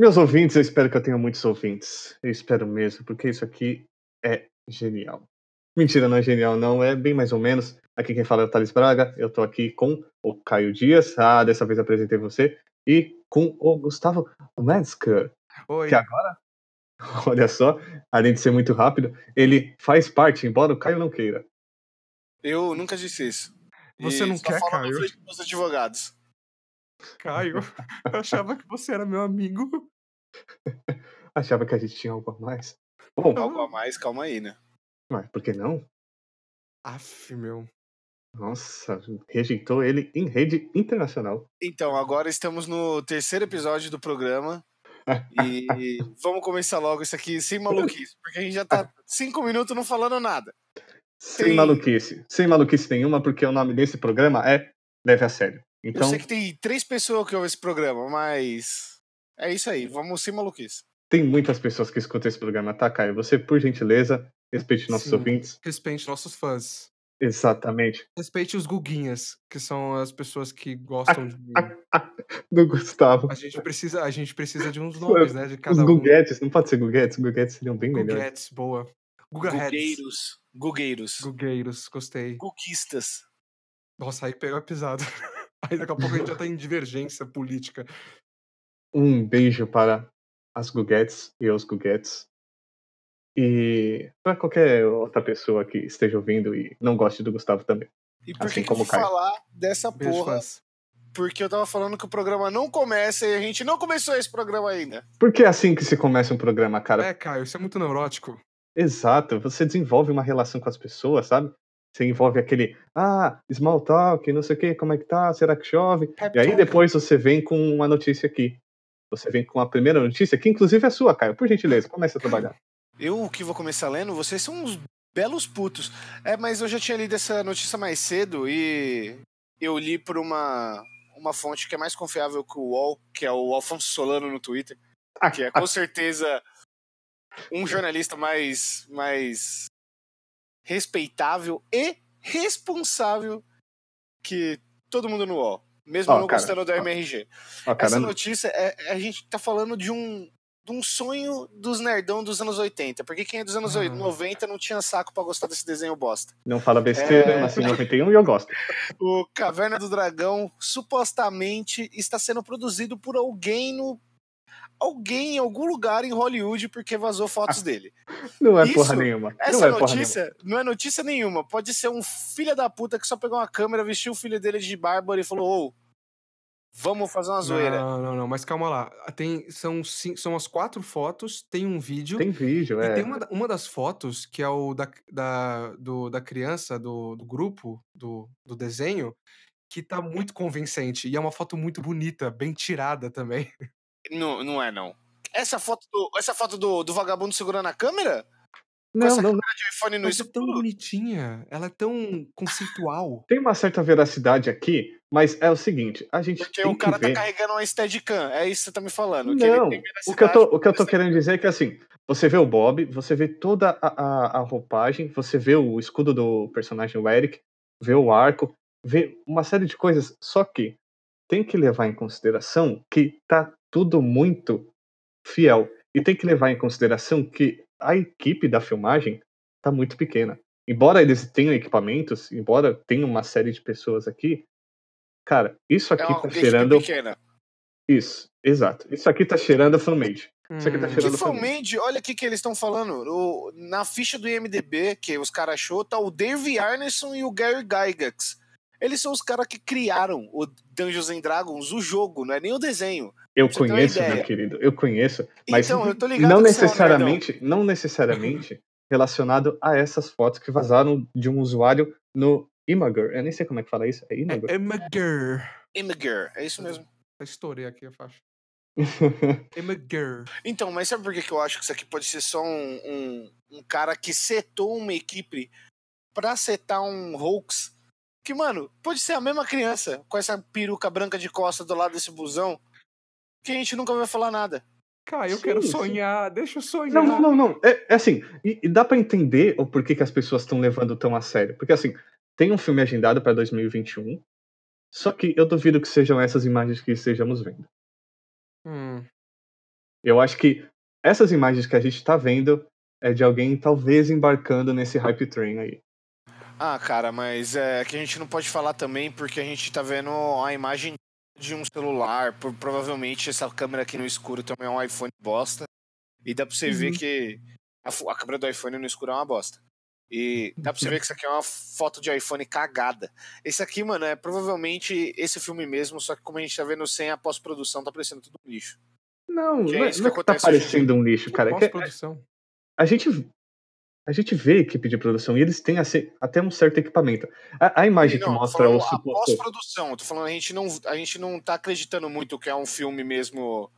Meus ouvintes, eu espero que eu tenha muitos ouvintes. Eu espero mesmo, porque isso aqui é genial. Mentira, não é genial, não. É bem mais ou menos. Aqui quem fala é o Thales Braga. Eu tô aqui com o Caio Dias. Ah, dessa vez apresentei você. E com o Gustavo Metzger. Oi. Que agora, olha só, além de ser muito rápido, ele faz parte, embora o Caio não queira. Eu nunca disse isso. Você E não quer, Caio? dos advogados. Caio, eu achava que você era meu amigo. Achava que a gente tinha algo a mais. Bom, Algo a mais, calma aí, né? mas por que não? Aff, meu. Nossa, rejeitou ele em rede internacional. Então, agora estamos no terceiro episódio do programa. E vamos começar logo isso aqui sem maluquice, porque a gente já tá cinco minutos não falando nada. Sem Tem- maluquice. Sem maluquice nenhuma, porque o nome desse programa é Leve a Sério. Eu Então, sei que tem três pessoas que ouvem esse programa, mas é isso aí, vamos sem maluquice. tem muitas pessoas que escutam esse programa, tá, Caio? Você, por gentileza, respeite nossos Sim. ouvintes. Respeite nossos fãs. Exatamente. Respeite os guguinhas, que são as pessoas que gostam de. Do Gustavo. A gente precisa, a gente precisa de uns nomes, né? De Os cada um. Guguetes, não pode ser Guguetes, Guguetes seriam bem melhores. Guguetes, boa. Gugaheads. Gugueiros, gugueiros, Gugueiros, gostei. guguistas. Nossa, aí pegou pesado. Aí daqui a pouco a gente já tá em divergência política. Um beijo para as Guguetes e os Guguetes. E para qualquer outra pessoa que esteja ouvindo e não goste do Gustavo também. E por Assim que, que eu como vou Caio. falar dessa Beijo, porra? fãs. Porque eu tava falando que o programa não começa e a gente não começou esse programa ainda. Porque é assim que se começa um programa, cara. É, Caio, isso é muito neurótico. Exato, você desenvolve uma relação com as pessoas, sabe? Você envolve aquele, ah, small talk, não sei o que, como é que tá, será que chove? Pep E aí talk. depois você vem com uma notícia aqui. Você vem com a primeira notícia, que inclusive é sua, Caio. Por gentileza, comece a trabalhar. Eu que vou começar lendo, vocês são uns belos putos. É, mas eu já tinha lido essa notícia mais cedo e eu li por uma, uma fonte que é mais confiável que o UOL, que é o Alfonso Solano no Twitter, que é com certeza um jornalista mais, mais respeitável e responsável que todo mundo no UOL. Mesmo Ó, não cara, gostando da ó, MRG. Cara, Essa notícia, é, a gente tá falando de um, de um sonho dos nerdão dos anos 80. Porque quem é dos anos Ah. 90 não tinha saco pra gostar desse desenho bosta. não fala besteira, É. nasci em 91 e eu gosto. O Caverna do Dragão supostamente está sendo produzido por alguém no. Alguém em algum lugar em Hollywood porque vazou fotos dele. Não é Isso, porra nenhuma. Essa não é porra nenhuma. notícia não é notícia nenhuma. Pode ser um filho da puta que só pegou uma câmera, vestiu o filho dele de bárbaro e falou: Ô, vamos fazer uma zoeira. Não, não, não, mas calma lá. Tem, são, são as quatro fotos, tem um vídeo. Tem vídeo, E é. tem uma, uma das fotos, que é o da, da, do, da criança, do, do grupo, do, do desenho, que tá muito convincente. E é uma foto muito bonita, bem tirada também. Não, não é, não. Essa foto do, essa foto do, do vagabundo segurando a câmera? Não, essa não, não. De iPhone no Mas é tão bonitinha, ela é tão conceitual. Tem uma certa veracidade aqui, mas é o seguinte, a gente Porque tem o cara que ver... tá carregando uma Steadicam. É isso que você tá me falando. que ele Não, tem o que, eu tô, o que eu tô querendo dizer é que assim, você vê o Bob, você vê toda a, a, a roupagem, você vê o escudo do personagem o Eric, vê o arco, vê uma série de coisas, só que tem que levar em consideração que tá tudo muito fiel. E tem que levar em consideração que a equipe da filmagem tá muito pequena. Embora eles tenham equipamentos, embora tenha uma série de pessoas aqui, cara, isso É aqui uma tá cheirando. pequena. Isso, exato. Isso aqui tá cheirando fanmade. Isso aqui tá Hum, cheirando Que Filmade, olha o que, que eles estão falando. O- na ficha do IMDB, que os caras achou, tá o Dave Arneson e o Gary Gygax. Eles são os caras que criaram o Dungeons and Dragons, o jogo, não é nem o desenho. Eu você conheço, meu querido, eu conheço, mas então, eu tô ligado não é necessariamente, não necessariamente relacionado a essas fotos que vazaram de um usuário no Imager. Eu nem sei como é que fala isso. É Imager? É Imager. Imager, é isso mesmo. Eu Estourei aqui a faixa. Imager. Então, mas sabe por que, que eu acho que isso aqui pode ser só um, um, um cara que setou uma equipe pra setar um hoax? Que, mano, pode ser a mesma criança com essa peruca branca de costa do lado desse busão que a gente nunca vai falar nada. Cara, eu Sim, quero sim. sonhar, deixa eu sonhar. Não, não, não, não. É, é assim, e, e dá pra entender o porquê que as pessoas estão levando tão a sério. Porque assim, tem um filme agendado pra 2021, só que eu duvido que sejam essas imagens que estejamos vendo. Hum. Eu acho que essas imagens que a gente tá vendo é de alguém talvez embarcando nesse hype train aí. Ah, cara, mas é que a gente não pode falar também porque a gente tá vendo a imagem de um celular. Por, provavelmente essa câmera aqui no escuro também é um iPhone bosta. E dá pra você ver Uhum. que a, a câmera do iPhone no escuro é uma bosta. E dá pra você ver que isso aqui é uma foto de iPhone cagada. Esse aqui, mano, é provavelmente esse filme mesmo, só que como a gente tá vendo sem a pós-produção, tá parecendo tudo um lixo. Não, Que é não é, isso não que é que tá parecendo um lixo, cara. é que Pós-produção. a gente a gente vê a equipe de produção e eles têm assim, até um certo equipamento. A, a imagem que Não, tô mostra falando o a suposto. pós-produção. Tô falando, a gente, não, a gente não tá acreditando muito que é um filme mesmo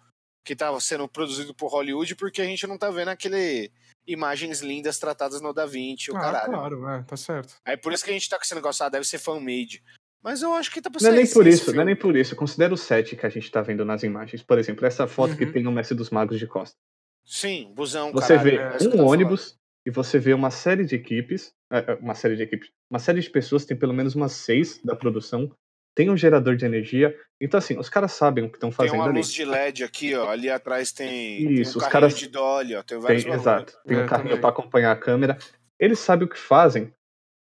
que tá sendo produzido por Hollywood, porque a gente não tá vendo aquele imagens lindas tratadas no Da Vinci, o Ah, caralho. claro, é, tá certo. Aí por isso que a gente tá com esse negócio, ah, deve ser fan-made. Mas eu acho que tá pra Não é ser nem por isso, não é nem por isso. Considera o set que a gente tá vendo nas imagens. Por exemplo, essa foto que Uhum. tem o Mestre dos Magos de Costa. Sim, busão, Você caralho. vê é que um tava ônibus e você vê uma série de equipes, é, é, uma série de equipes, uma série de pessoas, tem pelo menos umas seis da produção, tem um gerador de energia. Então, assim, os caras sabem o que estão falando. Tem fazendo uma ali. luz de LED aqui, ó. Ali atrás tem, tem Isso, um os carrinho caras- de dolly, ó. Tem Tem, vários bagulho. exato. Tem É, um carrinho também. para acompanhar a câmera. Eles sabem o que fazem.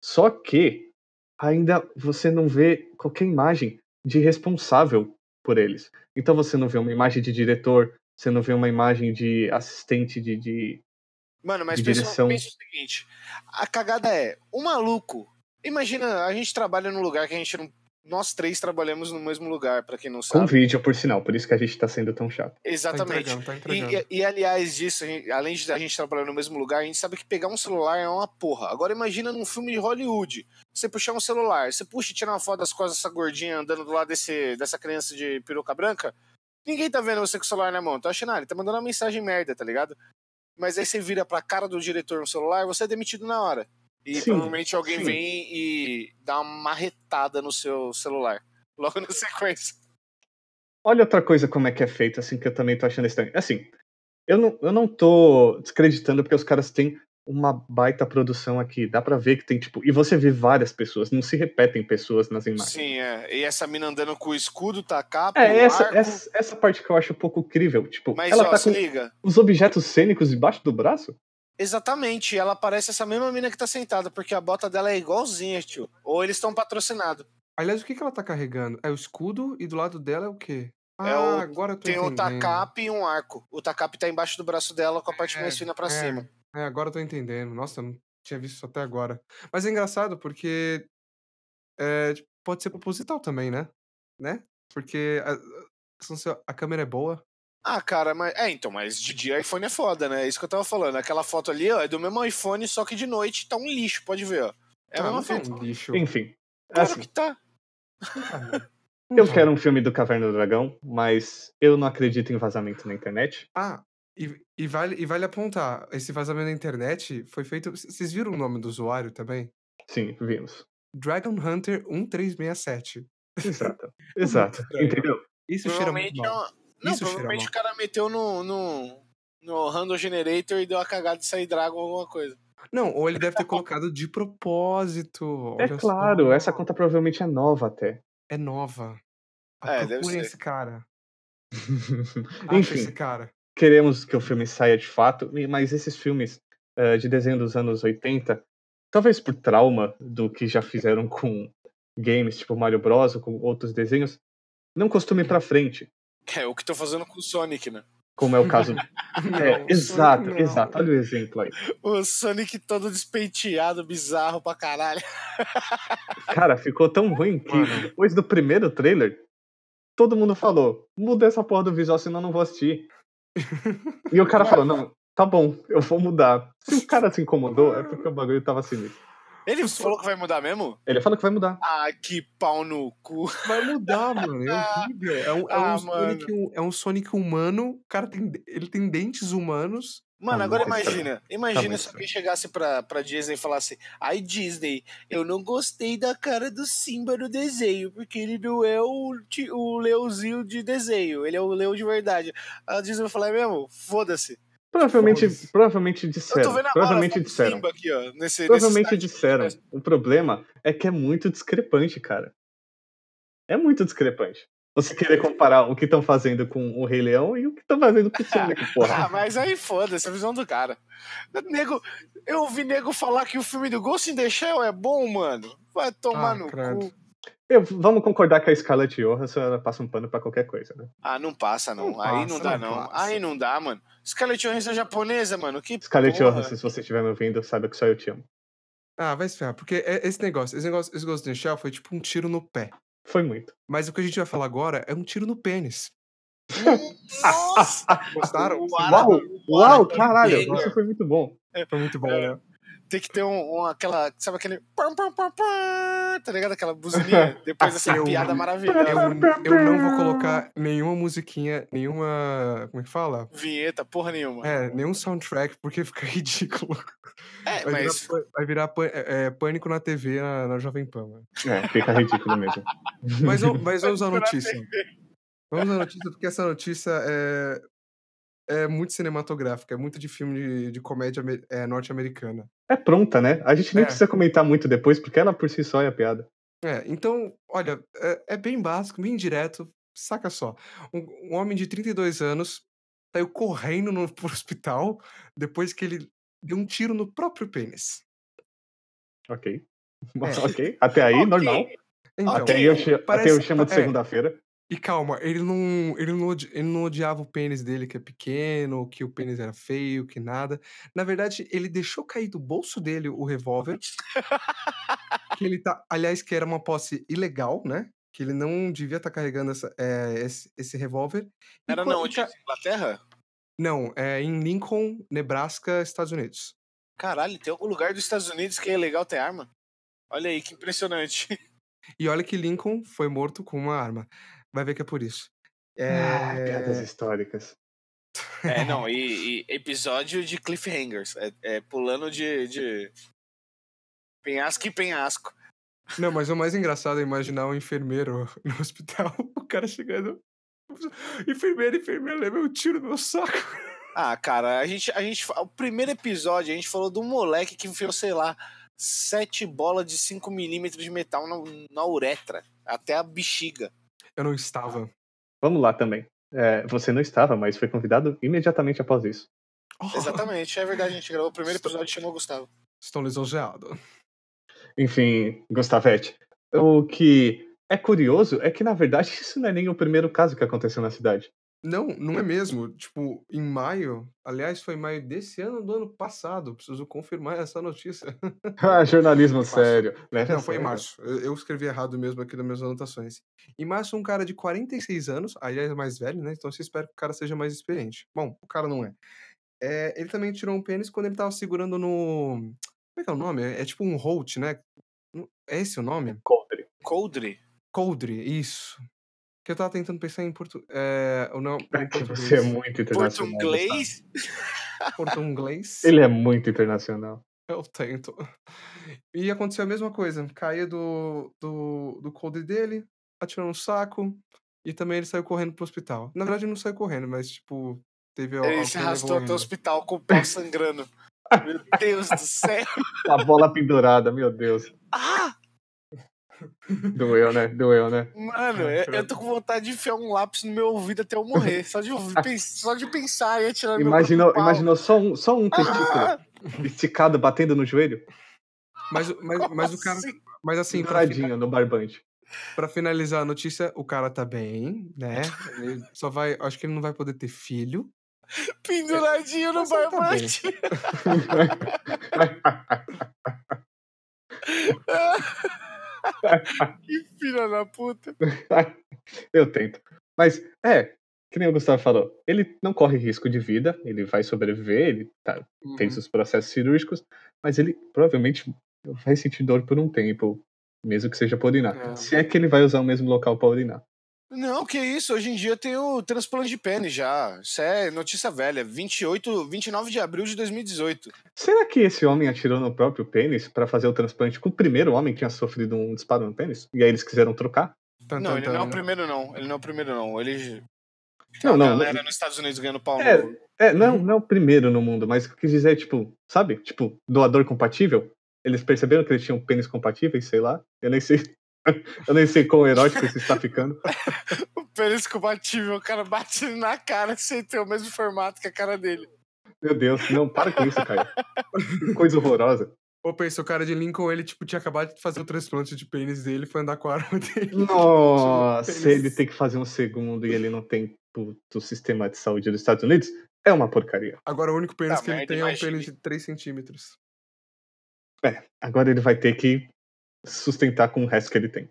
Só que ainda você não vê qualquer imagem de responsável por eles. Então você não vê uma imagem de diretor, você não vê uma imagem de assistente de. de... Mano, mas pensa, direção. pensa o seguinte: a cagada é, o maluco. Imagina, a gente trabalha num lugar que a gente não. Nós três trabalhamos no mesmo lugar, pra quem não Com sabe. vídeo, por sinal, por isso que a gente tá sendo tão chato. Tá Exatamente. entregando, tá E, entregando. e- e, aliás disso, a gente- além de a gente trabalhar no mesmo lugar, a gente sabe que pegar um celular é uma porra. Agora imagina num filme de Hollywood, você puxar um celular, você puxa e tira uma foto das costas dessa gordinha andando do lado desse, dessa criança de peruca branca, ninguém tá vendo você com o celular na mão, tá achando, ah, ele tá mandando uma mensagem merda, tá ligado? Mas aí você vira pra cara do diretor no celular, você é demitido na hora. E Sim, provavelmente alguém sim. vem e dá uma marretada no seu celular. Logo na sequência. Olha outra coisa como é que é feito, assim, que eu também tô achando estranho. Assim, eu não, eu não tô descreditando porque os caras têm uma baita produção aqui. Dá pra ver que tem, tipo. E você vê várias pessoas, não se repetem pessoas nas imagens. Sim, é. E essa mina andando com o escudo, tá capa, É, o essa, arco. essa, essa parte que eu acho um pouco crível. Tipo, Mas ela ó, tá se com liga. os objetos cênicos debaixo do braço? Exatamente, ela parece essa mesma mina que tá sentada, porque a bota dela é igualzinha, tio. Ou eles estão patrocinados. Aliás, o que, que ela tá carregando? É o escudo e do lado dela é o quê? Ah, É o- agora eu tô Tem um entendendo. tacape e um arco. O tacape tá embaixo do braço dela com a parte É, mais fina pra é. cima. É, agora eu tô entendendo. Nossa, eu não tinha visto isso até agora. Mas é engraçado porque é, pode ser proposital também, né? Né? Porque a, a- câmera é boa. Ah, cara, mas. É, então, mas de dia iPhone é foda, né? É isso que eu tava falando. Aquela foto ali, ó, é do mesmo iPhone, só que de noite tá um lixo, pode ver, ó. É a ah, mesma tá fita. um lixo. Enfim. Claro assim, que tá. eu quero um filme do Caverna do Dragão, mas eu não acredito em vazamento na internet. Ah, e, e vale, e vale apontar, esse vazamento na internet foi feito. Vocês viram o nome do usuário também? Sim, vimos. Dragon Hunter 1367. Exato. Exato. Entendeu? Isso cheira muito é mal. uma... Não, Isso cheira provavelmente mal. o cara meteu no, no, no Random Generator e deu a cagada de sair Dragon ou alguma coisa. Não, ou ele deve ter colocado de propósito. É claro, só. essa conta provavelmente é nova até. É nova. É, deve Procurem ser. esse cara. Acha esse Enfim, cara. Queremos que o filme saia de fato, mas esses filmes eh, de desenho dos anos 80, talvez por trauma do que já fizeram com games tipo Mario Bros ou com outros desenhos, não costumem pra frente, É o que tô fazendo com o Sonic, né? como é o caso. Não, É, Sonic exato, não. exato. Olha o exemplo aí. O Sonic todo despenteado, bizarro pra caralho. Cara, ficou tão ruim que Mano. depois do primeiro trailer, todo mundo falou: muda essa porra do visual, senão eu não vou assistir. E o cara falou: não, tá bom, eu vou mudar. Se o cara se incomodou, é porque o bagulho tava sinistro. Ele falou que vai mudar mesmo? Ele fala que vai mudar. Ah, que pau no cu. Vai mudar, mano. É horrível. É um, é Ah, um Sonic, um- é um Sonic humano. O cara tem, ele tem dentes humanos. Mano, Tá agora imagina. Imagina muito se alguém chegasse pra, pra Disney e falasse: Ai, Disney, eu não gostei da cara do Simba no desenho, porque ele não é o, o leãozinho de desenho, ele é o leão de verdade. A Disney vai falar: é mesmo, foda-se. Provavelmente, Foda-se. provavelmente Eu tô disseram. vendo agora a Provavelmente disseram. Simba aqui, ó. Nesse, nesse Provavelmente site. disseram. O problema é que é muito discrepante, cara. É muito discrepante. Você querer comparar o que estão fazendo com o Rei Leão e o que estão fazendo com o Sonic, porra. Ah, mas aí foda-se a visão do cara. Nego, eu ouvi nego falar que o filme do Ghost in the Shell é bom, mano. Vai tomar Ah, no credo. cu. Eu- vamos concordar que a Scarlett Johansson ela passa um pano pra qualquer coisa, né? Ah, não passa, não. Não aí passa, não dá, não. Aí não dá, mano. Scarlett Johansson é japonesa, mano. Que Scarlett porra. Johansson, se você estiver me ouvindo, saiba que só eu te amo. Ah, vai se ferrar, porque é esse negócio, esse negócio, esse Ghost in the Shell foi tipo um tiro no pé. Foi muito. Mas o que a gente vai falar agora é um tiro no pênis. Nossa! Gostaram? Uau! Uau, caralho, isso foi muito bom. Foi muito bom, né? Tem que ter um, um- aquela. Sabe aquele. pam, pam, pam, pam, Tá ligado? Aquela buzininha. Depois dessa Eu- piada Eu, maravilhosa. eu não vou colocar nenhuma musiquinha, nenhuma. Como é que fala? Vinheta, porra nenhuma. É, nenhum soundtrack, porque fica ridículo. É, Vai mas. virar, vai virar é, é, pânico na TV na, na Jovem Pan. mano. É, fica ridículo mesmo. Mas, vamos- mas vamos à notícia. Vamos à notícia, porque essa notícia é, é muito cinematográfica, é muito de filme de, de comédia é, norte-americana. É pronta, né? A gente nem É. precisa comentar muito depois, porque ela por si só é a piada. É, então, olha, é, é bem básico, bem direto. Saca só. Um, um homem de 32 anos saiu correndo no, pro hospital depois que ele deu um tiro no próprio pênis. Ok. É. ok. Até aí, Ok. normal. Então, Até aí eu, che- até parece- eu chamo de é. segunda-feira. E calma, ele não, ele, não odi- ele não odiava o pênis dele, que é pequeno, que o pênis era feio, que nada. Na verdade, ele deixou cair do bolso dele o revólver. que ele tá. Aliás, que era uma posse ilegal, né? Que ele não devia estar carregando essa, é, esse, esse revólver. Era não, onde? ca- Inglaterra? Não, é em Lincoln, Nebraska, Estados Unidos. Caralho, tem algum lugar dos Estados Unidos que é legal ter arma? Olha aí, que impressionante. E olha que Lincoln foi morto com uma arma. Vai ver que é por isso. Ah, É... piadas históricas. É, não, e, e episódio de cliffhangers. É, é pulando de, de penhasco em penhasco. Não, mas o mais engraçado é imaginar um enfermeiro no hospital, o cara chegando. Enfermeiro, enfermeiro, levei um tiro no meu saco. Ah, cara, a gente, a gente. O primeiro episódio, a gente falou de um moleque que enfiou, sei lá, sete bolas de 5 milímetros de metal na, na uretra, até a bexiga. Eu não estava. Vamos lá também. É, você não estava, mas foi convidado imediatamente após isso. Oh, Exatamente, é verdade, a gente gravou o primeiro episódio e chamou o Gustavo. Estou lisonjeado. Enfim, Gustavete, o que é curioso é que, na verdade, isso não é nem o primeiro caso que aconteceu na cidade. Não, não é mesmo. Tipo, em maio, aliás, foi em maio desse ano ou do ano passado. Preciso confirmar essa notícia. Ah, jornalismo Março. sério. Leva a Não, foi em sério. março. Eu eu escrevi errado mesmo aqui nas minhas anotações. Em março, um cara de 46 anos, aliás, é mais velho, né? Então você espera que o cara seja mais experiente. Bom, o cara não é. É, ele também tirou um pênis quando ele tava segurando no. Como é que é o nome? É, é tipo um Holt, né? É esse o nome? Coldre. Coldre? Coldre, isso. Que eu tava tentando pensar em portu... é, o não, É que português. você é muito internacional. Português? Português. Ele é muito internacional. Eu tento. E aconteceu a mesma coisa. Caía do, do, do coldre dele, atirou no saco, e também ele saiu correndo pro hospital. Na verdade, ele não saiu correndo, mas, tipo, teve Ele se arrastou até o hospital com o pau sangrando. Meu Deus do céu. A bola pendurada, meu Deus. Ah! Doeu, né? Doeu, né? Mano, eu, eu tô com vontade de enfiar um lápis no meu ouvido até eu morrer. Só de, só de pensar e atirar no meu Imaginou, imaginou só um, só um testículo Ah, esticado batendo no joelho? Mas, o- mas, mas o cara. assim? Mas assim, Penduradinho no barbante. pra finalizar a notícia, o cara tá bem, né? Ele só vai. Acho que ele não vai poder ter filho. Penduradinho no Mas ele tá barbante. que filha da puta. Eu tento. Mas, é, que nem o Gustavo falou, ele não corre risco de vida, ele vai sobreviver, ele tá, Uhum. os processos cirúrgicos, mas ele provavelmente vai sentir dor por um tempo, mesmo que seja por urinar. É. Se é que ele vai usar o mesmo local para urinar. Não, que isso. Hoje em dia tem o transplante de pênis já. Isso é notícia velha. 28, 29 de abril de 2018. Será que esse homem atirou no próprio pênis para fazer o transplante com o primeiro homem que tinha sofrido um disparo no pênis? E aí eles quiseram trocar? Não, ele não é o tan. primeiro, não. Ele não é o primeiro, não. Ele. Não, a não. galera nos Estados Unidos ganhando pau É, no. É, não, não é o primeiro no mundo, mas o que dizer é, tipo, sabe? Tipo, doador compatível. Eles perceberam que eles tinham pênis compatíveis, sei lá. Eu nem sei. Eu nem sei quão erótico isso está ficando. O pênis combatível, o cara bate na cara sem ter o mesmo formato que a cara dele. Meu Deus, não, para com isso, Caio. Coisa horrorosa. Ou pensa, o cara de Lincoln, ele, tipo, tinha acabado de fazer o transplante de pênis dele e foi andar com a arma dele. Nossa, ele tem que fazer um segundo e ele não tem puto sistema de saúde dos Estados Unidos. É uma porcaria. Agora, o único pênis Tá, que ele tem é um pênis de 3 centímetros. É, agora ele vai ter que sustentar com o resto que ele tem.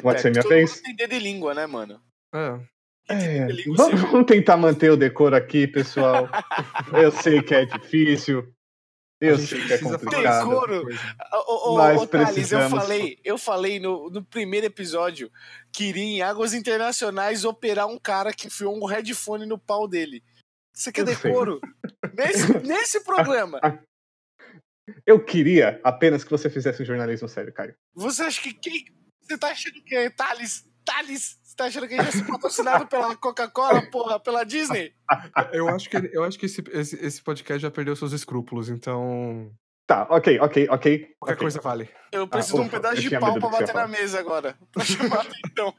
Pode Até ser minha vez? tem dedo e língua, né, mano? É. É, Ele- o vamos, vamos tentar manter o decoro aqui, pessoal. Eu sei que é difícil. Eu sei que é complicado. Decoro. ô, Nós ô, Thales, eu precisamos- falei, eu falei no, no primeiro episódio que iria em águas internacionais operar um cara que enfiou um headphone no pau dele. Você quer sei. decoro? Nesse, nesse programa, Eu queria apenas que você fizesse um jornalismo sério, Caio. você acha que quem. Você tá achando que é Thales? Thales? Você tá achando que a gente vai ser patrocinado pela Coca-Cola, porra, pela Disney? Eu acho que, eu acho que esse, esse, esse podcast já perdeu seus escrúpulos, então. Tá, ok, ok, ok. Qualquer ok. coisa vale. Eu preciso de um ufa, pedaço de pau pra bater ia na mesa agora. Pra chamar a atenção.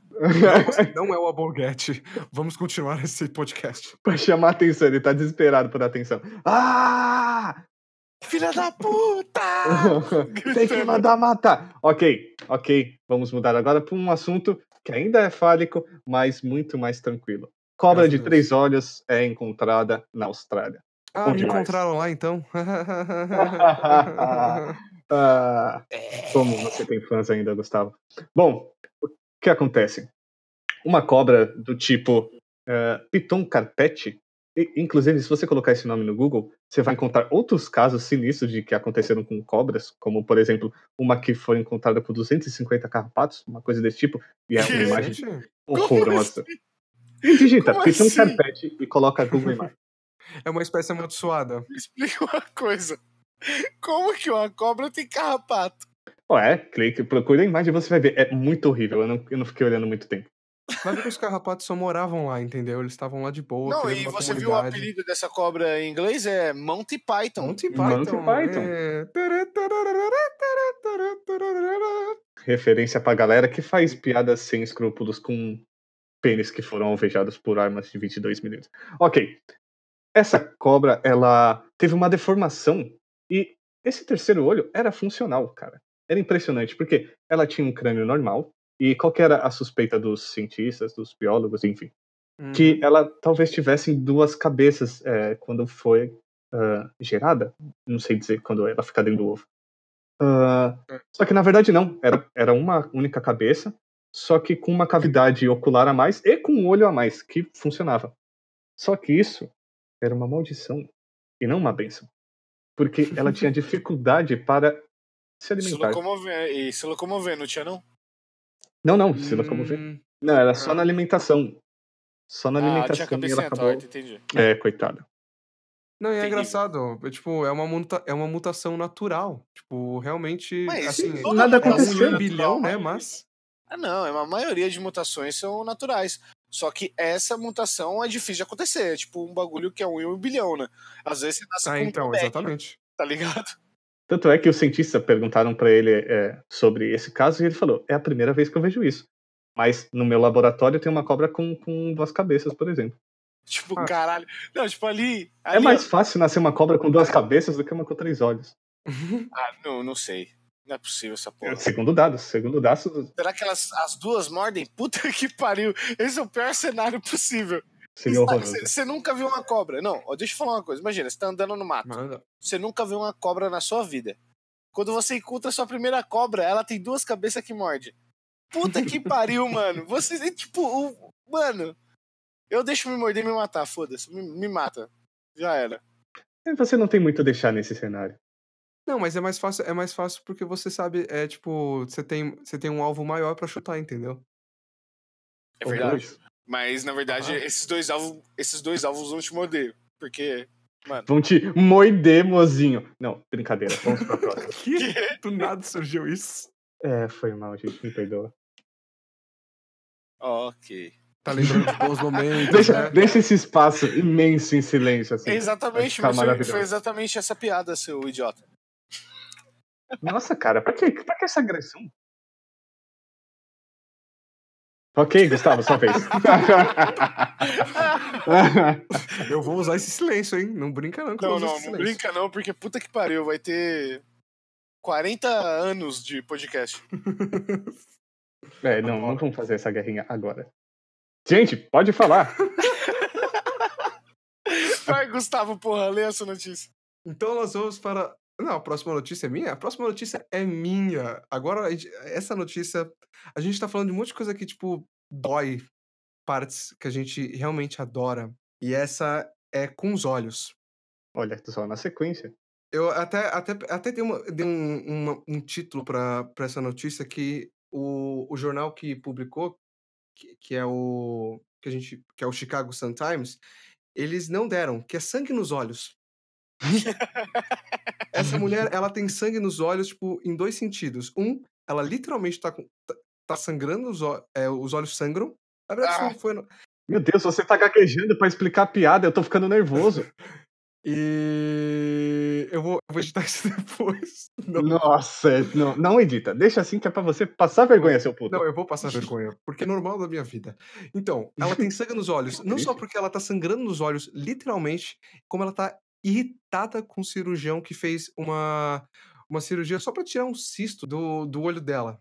Não é o Aborguete. Vamos continuar esse podcast. pra chamar atenção, ele tá desesperado por atenção. Ah! Filha da puta! Tem que mandar matar. Ok, ok. Vamos mudar agora para um assunto que ainda é fálico, mas muito mais tranquilo. Cobra Graças de três olhos é encontrada na Austrália. Ah, Bom me encontraram lá então? Ah, como você tem fãs ainda, Gustavo? Bom, o que acontece? Uma cobra do tipo eh, Piton carpete, inclusive, se você colocar esse nome no Google, você vai encontrar outros casos sinistros de que aconteceram com cobras, como, por exemplo, uma que foi encontrada com 250 carrapatos, uma coisa desse tipo, e é uma Que? imagem Gente, horrorosa. E digita Como assim? carpete e coloca Google Imagens. é uma espécie amaldiçoada. Me explica uma coisa. Como que uma cobra tem carrapato? Ué, clique, procura a imagem e você vai ver. É muito horrível, eu não, eu não fiquei olhando muito tempo. Mas porque os carrapatos só moravam lá, entendeu? Eles estavam lá de boa. Não, e você viu o apelido dessa cobra em inglês? É Monty Python. Monty Monty Python. Python. é. referência pra galera que faz piadas sem escrúpulos com pênis que foram alvejados por armas de 22 milímetros. Ok. Essa cobra, ela teve uma deformação e esse terceiro olho era funcional, cara. Era impressionante, porque ela tinha um crânio normal e qual era a suspeita dos cientistas, dos biólogos, enfim, que ela talvez tivesse duas cabeças é, quando foi ah, gerada. Não sei dizer quando ela fica dentro do ovo. Ah, só que na verdade não. Era, era uma única cabeça, só que com uma cavidade ocular a mais e com um olho a mais, que funcionava. Só que isso era uma maldição e não uma bênção. Porque ela tinha dificuldade para se Se alimentar. locomover, e se locomover, não tinha não? Não, não, se locomover. Hum, Não, era só na alimentação. Só na Ah, tinha a alimentação ela cabecinha acabou. torta, entendi. É, coitada. Não, e é engraçado. é, Tipo, é uma, muta, é uma mutação natural. Tipo, realmente. Mas assim, nada é um aconteceu. em um bilhão, né? Mas. Ah, não, é uma maioria de mutações são naturais. Só que essa mutação é difícil de acontecer. É tipo um bagulho que é um em um bilhão, né? Às vezes você nasce Ah, com um então, exatamente. tá ligado? Tanto é que os cientistas perguntaram pra ele é, sobre esse caso e ele falou: é a primeira vez que eu vejo isso. Mas no meu laboratório tem uma cobra com, com duas cabeças, por exemplo. Tipo, Ah. caralho. Não, tipo, ali. É ali mais fácil nascer uma cobra com duas cabeças do que uma com três olhos. Ah, não, não sei. Não é possível essa porra. Segundo dados, segundo dados, Será que elas as duas mordem? Puta que pariu. Esse é o pior cenário possível. Seria horroroso. Você nunca viu uma cobra. Não, ó, deixa eu falar uma coisa. Imagina, você tá andando no mato. Você nunca viu uma cobra na sua vida. Quando você encontra a sua primeira cobra, ela tem duas cabeças que morde. Puta que pariu, mano. Você, é tipo, o- mano. Eu deixo me morder e me matar, foda-se. Me, me mata. Já era. E Você não tem muito a deixar nesse cenário. Não, mas é mais fácil, é mais fácil porque você sabe, é tipo, você tem, você tem um alvo maior pra chutar, entendeu? É verdade. Mas, na verdade, Ah. esses, dois alvos, esses dois alvos vão te morder. Porque, mano. Vão te moider, mozinho. Não, brincadeira. Vamos pra próxima. Que? Do nada surgiu isso. É, foi mal, gente. Me perdoa. Ok. Tá lembrando de bons momentos, Deixa, né? deixa esse espaço imenso em silêncio, assim. Exatamente, foi exatamente essa piada, seu idiota. Nossa, cara, pra que, pra que essa agressão? Ok, Gustavo, sua vez. Eu vou usar esse silêncio, hein? Não brinca não Não, não, não brinca não, porque puta que pariu, vai ter 40 anos de podcast. É, não, não vamos fazer essa guerrinha agora. Gente, pode falar. Vai, Gustavo, porra, lê essa notícia. Então nós vamos para. Não, a próxima notícia é minha? A próxima notícia é minha. Agora, essa notícia. A gente tá falando de um monte de coisa que, tipo, dói partes que a gente realmente adora. E essa é com os olhos. Olha, só na sequência. Eu até, até, até dei, uma, dei um, uma- um título para essa notícia que o, o jornal que publicou, que, que é o que a gente que é o Chicago Sun Times, eles não deram, que é sangue nos olhos. Essa mulher, ela tem sangue nos olhos, tipo, em dois sentidos. Um, ela literalmente tá, com- tá, tá sangrando, os, é, os olhos sangram. Na verdade, isso Ah. não foi. no- Meu Deus, você tá gaguejando pra explicar a piada, eu tô ficando nervoso. E eu vou, eu vou editar isso depois. Não, Nossa, não, não edita. Deixa assim que é pra você passar vergonha, seu puto. Não, eu vou passar vergonha, porque é normal da minha vida. Então, ela tem sangue nos olhos, não só porque ela tá sangrando nos olhos, literalmente, como ela tá irritada com o cirurgião que fez uma, uma cirurgia só pra tirar um cisto do, do olho dela.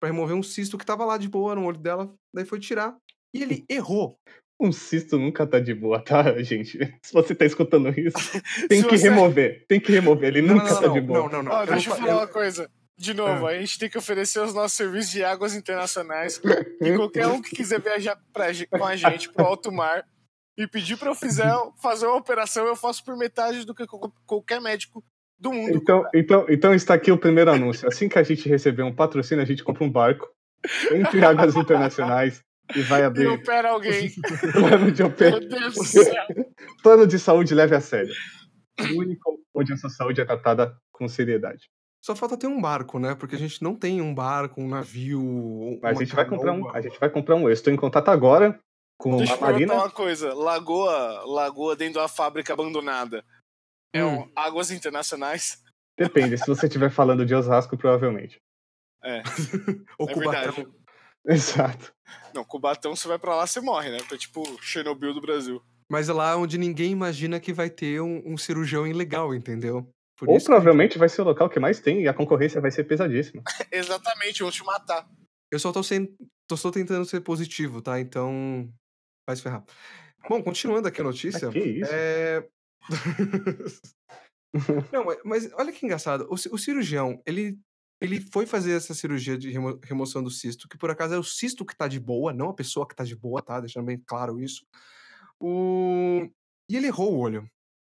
Pra remover um cisto que tava lá de boa no olho dela, daí foi tirar. E ele errou. Um cisto nunca tá de boa, tá, gente? Se você tá escutando isso, tem que você- remover. Tem que remover, ele Não, nunca não, tá não, de boa. não, não, não. Eu deixa eu não fa- falar eu- uma coisa. De novo, Ah. a gente tem que oferecer os nossos serviços de águas internacionais. E qualquer um que quiser viajar pra, com a gente pro alto mar e pedir pra eu fizer, fazer uma operação, eu faço por metade do que qualquer médico do mundo. Então, então, então está aqui o primeiro anúncio. Assim que a gente receber um patrocínio, a gente compra um barco, entre águas internacionais e vai E abrir opera alguém. plano de, Meu oper... Deus do céu. plano de saúde leve a sério. O único onde essa saúde é tratada com seriedade. Só falta ter um barco, né? Porque a gente não tem um barco, um navio. A gente vai comprar um. A gente vai comprar um. Eu estou em contato agora com Deixa a eu perguntar Marina. uma coisa. Lagoa, lagoa dentro de uma fábrica abandonada. É Hum. um, águas internacionais? Depende, se você estiver falando de Osasco, provavelmente. Ou É Cubatão. verdade. Exato. Não, Cubatão, você vai pra lá, você morre, né? É tipo Chernobyl do Brasil. Mas é lá onde ninguém imagina que vai ter um, um cirurgião ilegal, entendeu? Por Ou isso que- provavelmente vai ser o local que mais tem e a concorrência vai ser pesadíssima. Exatamente, vão te matar. Eu só tô, sendo, tô só tentando ser positivo, tá? Então. Vai se ferrar. Bom, continuando aqui a notícia. Ah, que isso? É... Não, mas, olha que engraçado. O, o cirurgião, ele, ele foi fazer essa cirurgia de remo- remoção do cisto, que por acaso é o cisto que tá de boa, não a pessoa que tá de boa, tá? Deixando bem claro isso. O... E ele errou o olho.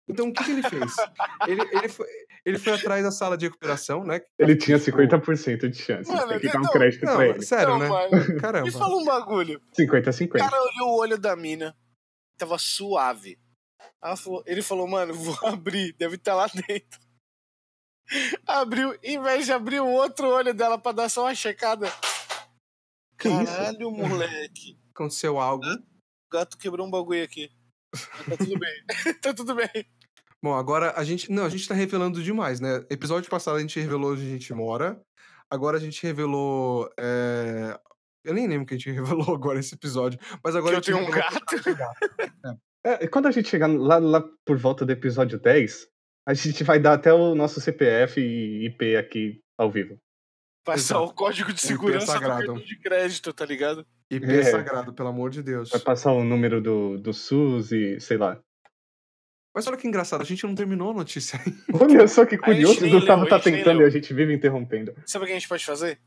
Então, o que, que ele fez? ele, ele, foi, ele foi atrás da sala de recuperação, né? Ele tinha Tipo, 50% de chance. Mano, tem que dar um não, crédito Não, pra ele. sério, Não, né? mano. Caramba. Me fala um bagulho. 50 a O 50. cara olhou o olho da mina, tava suave. Ela falou- ele falou, mano, vou abrir, deve estar lá dentro. Abriu, em vez de abrir o outro olho dela pra dar só uma checada. Que isso? Caralho, moleque. Aconteceu algo. O gato quebrou um bagulho aqui. Tá tudo bem. tá tudo bem. Bom, agora a gente. Não, a gente tá revelando demais, né? Episódio passado a gente revelou onde a gente mora. Agora a gente revelou. é, Eu nem lembro o que a gente revelou agora nesse episódio. Mas agora Que eu tenho um gato. É, e quando a gente chegar lá, lá por volta do episódio 10, a gente vai dar até o nosso CPF e IP aqui ao vivo. Passar Exato. o código de IP segurança do sagrado. cartão de crédito, tá ligado? IP É. sagrado, pelo amor de Deus. Vai passar o número do, do SUS e sei lá. Mas olha que engraçado, a gente não terminou a notícia ainda. Olha só que curioso, o Gustavo leu, tá tentando e a gente vive interrompendo. Sabe o que a gente pode fazer?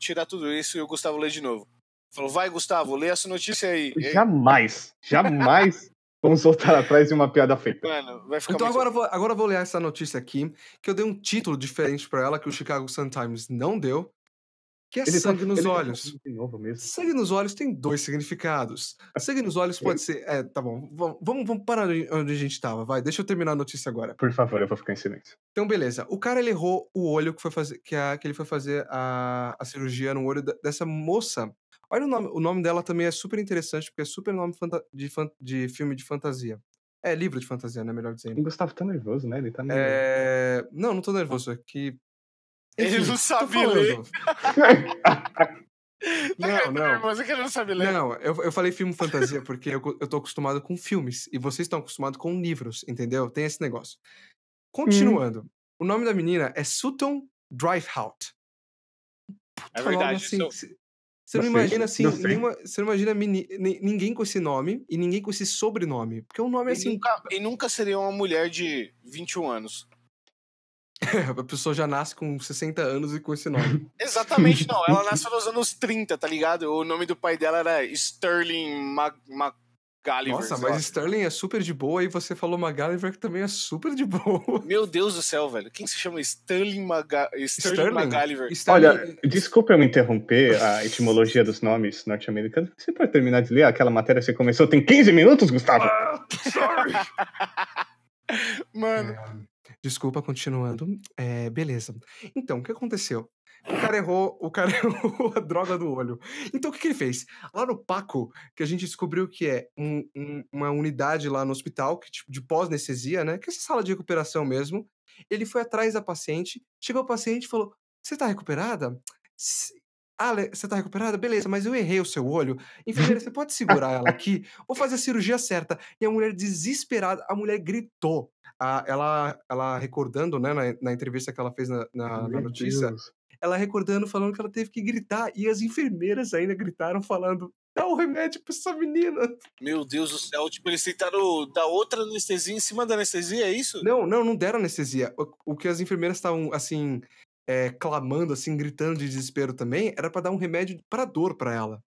Tirar tudo isso e o Gustavo lê de novo. Falou, vai, Gustavo, lê essa notícia aí. Jamais, jamais vamos voltar atrás de uma piada feita. Mano, vai ficar Então muito... agora, eu vou, agora eu vou ler essa notícia aqui, que eu dei um título diferente pra ela, que o Chicago Sun-Times não deu, que é Ele tá- sangue nos tá olhos. Sangue nos olhos tem dois significados. Sangue nos olhos pode ser. É, tá bom. Vamos, vamos, parar onde a gente tava. Vai, deixa eu terminar a notícia agora. Por favor, eu vou ficar em silêncio. Então, beleza. O cara ele errou o olho que foi fazer. Que, a, que ele foi fazer a, a cirurgia no olho da- dessa moça. Olha o nome. O nome dela também é super interessante, porque é super nome de, de filme de fantasia. É, livro de fantasia, né? Melhor dizendo. O Gustavo tá nervoso, né? Ele tá meio... É... Não, não tô nervoso. É que. Ele Enfim, não sabe ler. Não, não. Você que não sabe ler. Não, eu, eu falei filme fantasia porque eu, eu tô acostumado com filmes e vocês estão acostumados com livros, entendeu? Tem esse negócio. Continuando, o nome da menina é Sutton Drivehout. É Puta verdade. assim, cê- Você não Não sei, imagina assim, não sei. nenhuma, você não imagina ninguém com esse nome e ninguém com esse sobrenome. Porque o nome é E, assim, nunca, e nunca seria uma mulher de 21 anos. a pessoa já nasce com 60 anos e com esse nome. Exatamente, não. Ela nasceu nos anos 30, tá ligado? O nome do pai dela era Sterling Mag McGalliver. Nossa, mas Sterling é super de boa e você falou McGalliver que também é super de boa. Meu Deus do céu, velho. Quem se chama Sterling, Maga... Sterling, Sterling? McGalliver? Sterling- Olha, desculpa eu me interromper a etimologia dos nomes norte-americanos. Você pode terminar de ler aquela matéria que você começou tem 15 minutos, Gustavo? Ah, sorry. Mano, Desculpa, continuando. É, beleza. Então, o que aconteceu? O cara errou, o cara errou a droga do olho. Então, o que, que ele fez? Lá no Paco, que a gente descobriu que é um- um- uma unidade lá no hospital, que, tipo, de pós-anestesia, né? Que é essa sala de recuperação mesmo. Ele foi atrás da paciente, chegou o paciente e falou: Você tá recuperada? "S- Ah, você tá recuperada? Beleza, mas eu errei o seu olho. Enfermeira, você pode segurar ela aqui? Vou fazer a cirurgia certa. E a mulher desesperada, a mulher gritou. Ela, ela recordando, né, na, na entrevista que ela fez na, na- na Meu notícia, Deus. ela recordando, falando que ela teve que gritar. E as enfermeiras ainda gritaram, falando: dá o remédio pra essa menina. meu Deus do céu. Tipo, eles tentaram dar outra anestesia em cima da anestesia, é isso? Não, não, não deram anestesia. O, o que as enfermeiras estavam, assim, é, clamando, assim, gritando de desespero também, era pra dar um remédio pra dor pra ela.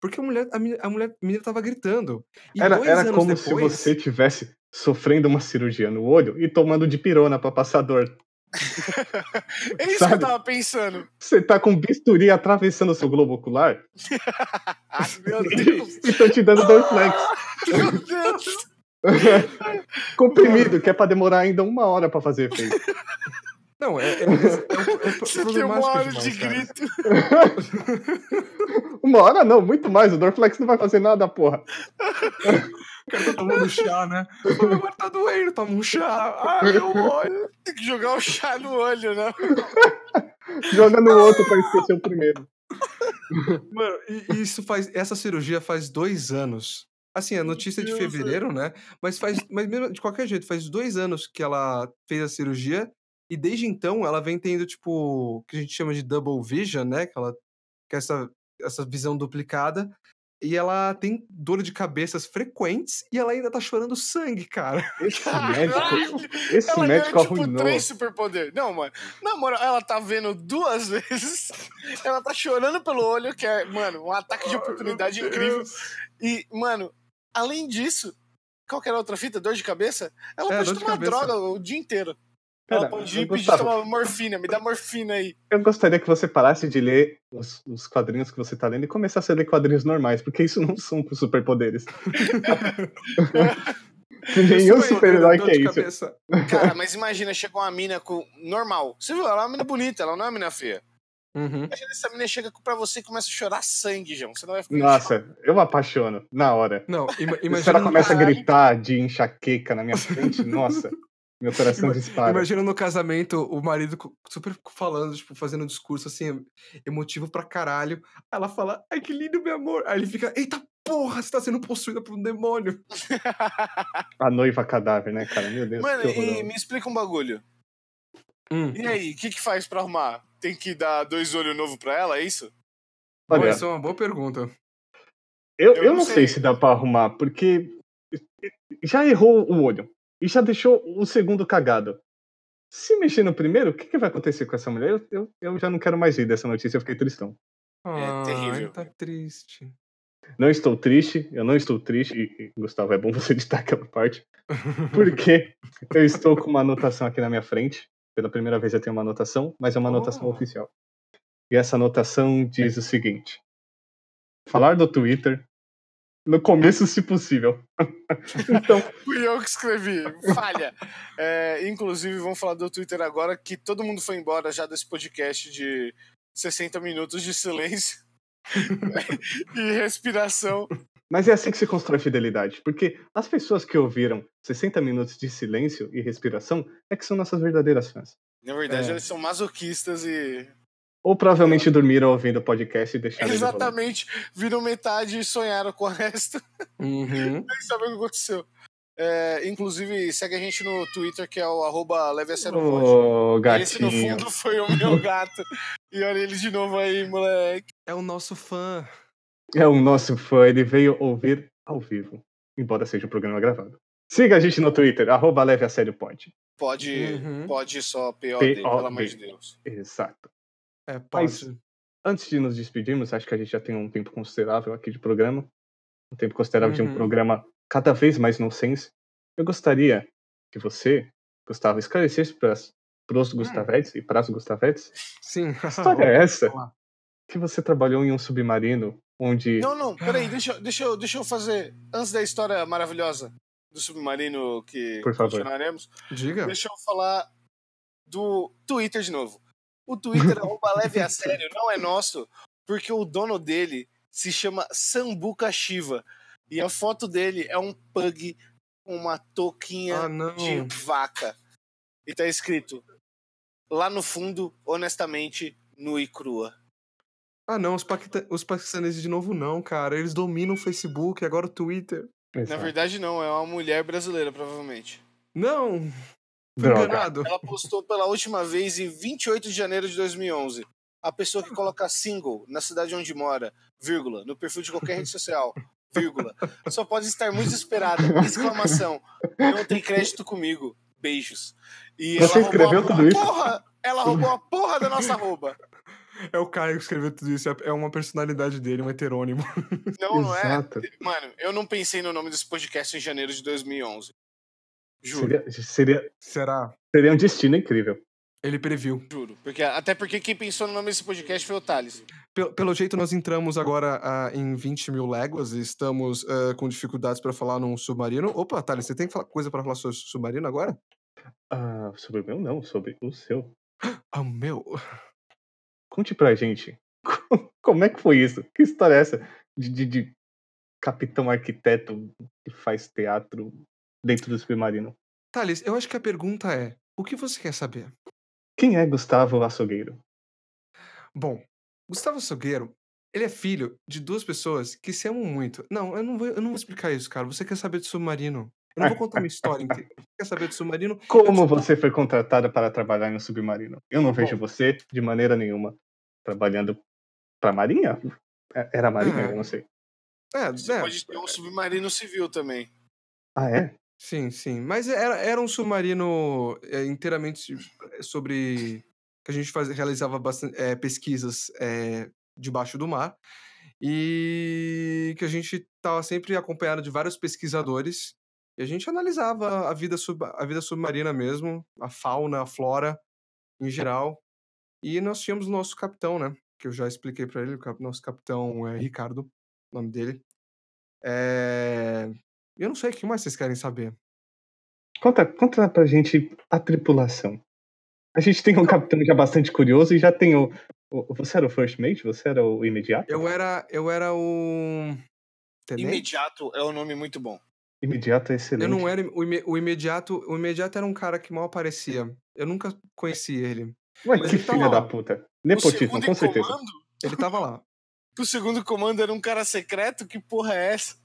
Porque a mulher, a, meni- a mulher, a menina tava gritando. E Era, era como se depois- você tivesse sofrendo uma cirurgia no olho e tomando de pirona pra passar dor. É isso que Sabe? eu tava pensando. Você tá com bisturi atravessando o seu globo ocular Ai, meu Deus. e estão te dando Dorflex. Meu Deus. Comprimido, que é pra demorar ainda uma hora pra fazer efeito. Não, é, é, é, é, é, é Você tem uma hora demais, de cara. grito. Uma hora não, muito mais. O Dorflex não vai fazer nada, porra. O cara tá tomando chá, né? Ô, Meu olho tá doendo, toma um chá. Ah, meu olho. Tem que jogar o chá no olho, né? Joga no outro pra esquecer o primeiro. Mano, e, isso faz. Essa cirurgia faz dois anos. Assim, a notícia é de Deus, fevereiro, né? Mas faz. Mas mesmo de qualquer jeito, faz dois anos que ela fez a cirurgia. E desde então ela vem tendo, tipo, o que a gente chama de double vision, né? Que ela. Que é essa, essa visão duplicada. E ela tem dor de cabeças frequentes e ela ainda tá chorando sangue, cara. Esse médico, esse Ela médico ganhou, tipo, arruinou. três superpoderes. Não, mano. Na moral, ela tá vendo duas vezes. Ela tá chorando pelo olho, que é, mano, um ataque de oportunidade Meu incrível. Deus. E, mano, além disso, qual que era a outra fita? Dor de cabeça? Ela É, pode tomar cabeça. droga o dia inteiro. Pera, ela pode ir pedir morfina. Me dá morfina aí. eu gostaria que você parasse de ler os, os quadrinhos que você tá lendo e começasse a ler quadrinhos normais, porque isso não são superpoderes. Nenhum super-herói que é isso. cabeça. Cara, mas imagina, chega uma mina com. Normal. Você viu? Ela é uma mina bonita, ela não é uma mina feia. Uhum. Imagina essa mina chega pra você e começa a chorar sangue, João. Você não vai ficar. Nossa, eu apaixono na hora. Não, ima Se imagina. ela começa a gritar de enxaqueca na minha frente, nossa, meu coração dispara. Imagina no casamento o marido super falando, tipo, fazendo um discurso assim, emotivo pra caralho. Aí ela fala, ai que lindo, meu amor. Aí ele fica, eita porra, você tá sendo possuída por um demônio. A noiva cadáver, né, cara? Meu Deus, Mano, que e me explica um bagulho. Hum. E aí, o que que faz pra arrumar? Tem que dar dois olhos novos pra ela, é isso? Olha, essa é uma boa pergunta. eu, eu eu não não sei. sei se dá pra arrumar, porque já errou o olho e já deixou o segundo cagado. Se mexer no primeiro, o que, que vai acontecer com essa mulher? Eu, eu, eu já não quero mais rir dessa notícia, eu fiquei tristão. Ai, terrível. tá triste. Não estou triste, eu não estou triste, e, Gustavo, é bom você editar aquela parte, porque eu estou com uma anotação aqui na minha frente. Pela primeira vez eu tenho uma anotação, mas é uma anotação Oh. oficial. E essa anotação diz o seguinte: falar do Twitter no começo, se possível. então, Fui eu que escrevi. Falha. É, inclusive, vamos falar do Twitter agora, que todo mundo foi embora já desse podcast de 60 minutos de silêncio e respiração. mas é assim que se constrói fidelidade, porque as pessoas que ouviram 60 minutos de silêncio e respiração é que são nossas verdadeiras fãs. Na verdade, É. eles são masoquistas e. Ou provavelmente dormiram ouvindo o podcast e deixaram. Exatamente. Viram metade e sonharam com o resto. Uhum. Nem sabem o que aconteceu. É, inclusive, segue a gente no Twitter, que é o arroba leve a sério. Ô, Esse, no fundo, foi o meu gato. E olha ele de novo aí, moleque. É o nosso fã. É o nosso fã, ele veio ouvir ao vivo, embora seja um programa gravado. Siga a gente no Twitter, arroba leve a sério pode. Pode, Uhum. pode só POD, P.O.D.. pelo amor de Deus. Exato. É, Mas-. Antes de nos despedirmos, acho que a gente já tem um tempo considerável aqui de programa. Um tempo considerável de um Uhum. programa cada vez mais nonsense. Eu gostaria que você, Gustavo, esclarecesse para os Gustavetes e para as Gustavetes Sim. que história é essa? Que você trabalhou em um submarino onde. Não, não, peraí, deixa, eu- deixa, eu, deixa eu fazer. Antes da história maravilhosa do submarino que Por favor. Diga. deixa eu falar do Twitter de novo. O Twitter, arroba leve a sério, não é nosso, porque o dono dele se chama Sambuca Shiva. E a foto dele é um pug com uma touquinha Ah, não. de vaca. E tá escrito lá no fundo, honestamente, nua e crua. Ah, não, os, paquita- os paquistaneses de novo não, cara. Eles dominam o Facebook, agora o Twitter. Na Exato. verdade, não, é uma mulher brasileira, provavelmente. Não! Fui Droga. enganado. Ela postou pela última vez em 28 de janeiro de 2011. A pessoa que coloca single na cidade onde mora, vírgula, no perfil de qualquer rede social, vírgula, só pode estar muito desesperada, exclamação, não tem crédito comigo, beijos. E Você ela roubou escreveu a tudo isso? Porra, ela roubou a porra da nossa roupa. É o Caio que escreveu tudo isso. é- uma personalidade dele, um heterônimo. Não, não é? Mano, eu não pensei no nome desse podcast em janeiro de 2011. Juro, Seria, seria, Será? seria um destino incrível. Ele previu. juro. Porque, até porque quem pensou no nome desse podcast foi o Thales. Pelo, pelo jeito, nós entramos agora ah, em 20 mil léguas e estamos ah, com dificuldades para falar num submarino. Opa, Thales, você tem falar- coisa para falar sobre submarino agora? Ah, sobre o meu, não, sobre o seu. Ah, meu. Conte pra gente. Como é que foi isso? Que história é essa? De, de- de capitão arquiteto que faz teatro dentro do submarino. Thales, eu acho que a pergunta é: o que você quer saber? Quem é Gustavo Açougueiro? Bom, Gustavo Salgueiro, ele é filho de duas pessoas que se amam muito. Não, eu não vou, eu não vou explicar isso, cara. Você quer saber de submarino? Eu não vou contar uma história inteira. Você quer saber de submarino? Como você foi contratada para trabalhar em um submarino? Eu não Bom. vejo você de maneira nenhuma trabalhando pra Marinha? É- Era Marinha? É. Eu não sei. É, Você é, pode ter um submarino civil também. Ah, é? Sim, sim. Mas era, era um submarino é, inteiramente sobre. que a gente faz, realizava bastante, é, pesquisas é, debaixo do mar. E que a gente estava sempre acompanhado de vários pesquisadores. E a gente analisava a vida, sub, a vida submarina mesmo, a fauna, a flora em geral. E nós tínhamos o nosso capitão, né? Que eu já expliquei para ele, o nosso capitão é Ricardo, o nome dele. É... Eu não sei, o que mais vocês querem saber? Conta, conta pra gente a tripulação. A gente tem um capitão já bastante curioso e já tem o. o- você era o first mate? Você era o imediato? Eu era, eu era o. Tenente? Imediato é um nome muito bom. Imediato é excelente. Eu não era o, ime- o imediato. O imediato era um cara que mal aparecia. Eu nunca conheci ele. Mas Mas que ele tava filha da puta. Nepotismo, com certeza. comando? Ele tava lá. O segundo comando era um cara secreto? Que porra é essa?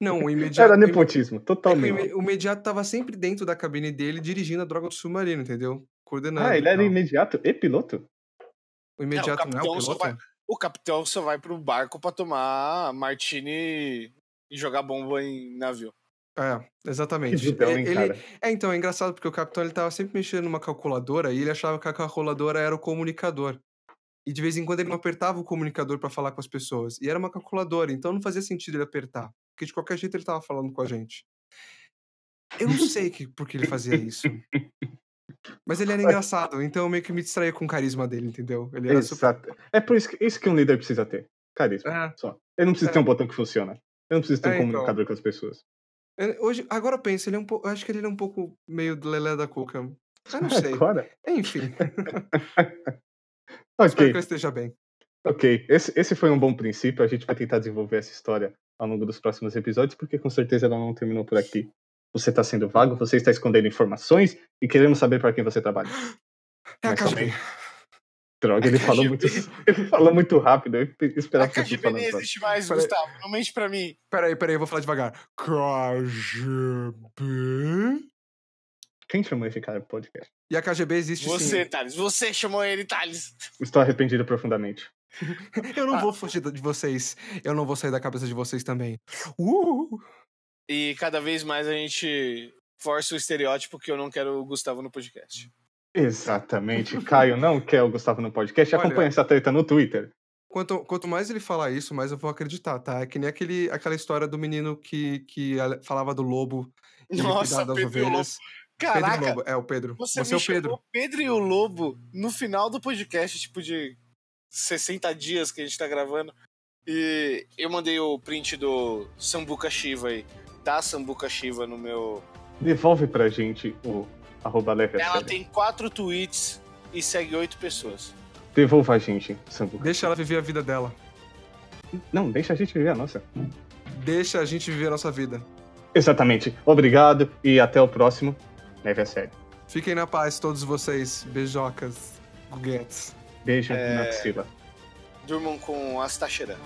Não, não, o imediato. Era o nepotismo, é que o totalmente. ime- o imediato tava sempre dentro da cabine dele, dirigindo a droga do submarino, entendeu? Coordenando. Ah, ele era imediato e piloto? O imediato não é o capitão só piloto? vai- O capitão só vai pro barco pra tomar martini e jogar bomba em navio. É, Que exatamente. vidão, hein, ele, cara? É, então, é engraçado porque o capitão ele tava sempre mexendo numa calculadora e ele achava que a calculadora era o comunicador. E de vez em quando ele não apertava o comunicador pra falar com as pessoas. E era uma calculadora, então não fazia sentido ele apertar. Porque de qualquer jeito ele tava falando com a gente. Eu não sei que, por que ele fazia isso. Mas ele era engraçado, então eu meio que me distraía com o carisma dele, entendeu? Ele era super. Exato. É por isso que, isso que um líder precisa ter. Carisma. É, Só. Ele não precisa É. ter um botão que funciona. Ele não precisa ter um É, então. comunicador com as pessoas. é, Hoje, agora eu penso, ele é um pouco. Eu acho que ele é um pouco meio Lelé da Cuca. Eu não sei. Agora? Enfim, espero Ok, que eu esteja bem. ok. Esse, esse foi um bom princípio. A gente vai tentar desenvolver essa história ao longo dos próximos episódios, porque com certeza ela não terminou por aqui. Você está sendo vago, você está escondendo informações e queremos saber para quem você trabalha. É a Mas KGB. também- Droga, ele A falou muito, ele falou muito rápido. Eu A esperava que ele KGB nem falando. rápido. existe mais, Peraí. Gustavo. Não mente pra mim. Peraí, peraí, eu vou falar devagar. KGB? Quem chamou esse cara pro podcast? E a KGB existe Você, sim. Thales. Você chamou ele, Thales. Estou arrependido profundamente. Eu não vou fugir de vocês. Eu não vou sair da cabeça de vocês também. Uh! E cada vez mais a gente força o estereótipo que eu não quero o Gustavo no podcast. Exatamente. Caio não quer o Gustavo no podcast. Olha- Acompanha essa treta no Twitter. Quanto, quanto mais ele falar isso, mais eu vou acreditar, tá? É que nem aquele, aquela história do menino que, que falava do lobo e Nossa, Pedro e o Lobo. Ovelhas. Pedro Caraca, Lobo, é o Pedro. você, Você, é me o Pedro. chamou Pedro e o Lobo no final do podcast, tipo de 60 dias que a gente tá gravando. E eu mandei o print do Sambuca Shiva aí. Tá Sambuca Shiva no meu. Devolve pra gente o arroba Ela tem quatro tweets e segue oito pessoas. Devolva a gente, Sambuca. Deixa ela viver a vida dela. Não, deixa a gente viver a nossa. Deixa a gente viver a nossa vida. Exatamente. Obrigado e até o próximo. Leve a sério. Fiquem na paz, todos vocês. Beijocas, guguetes. Beijo É. na axila. Durmam com Astacheran.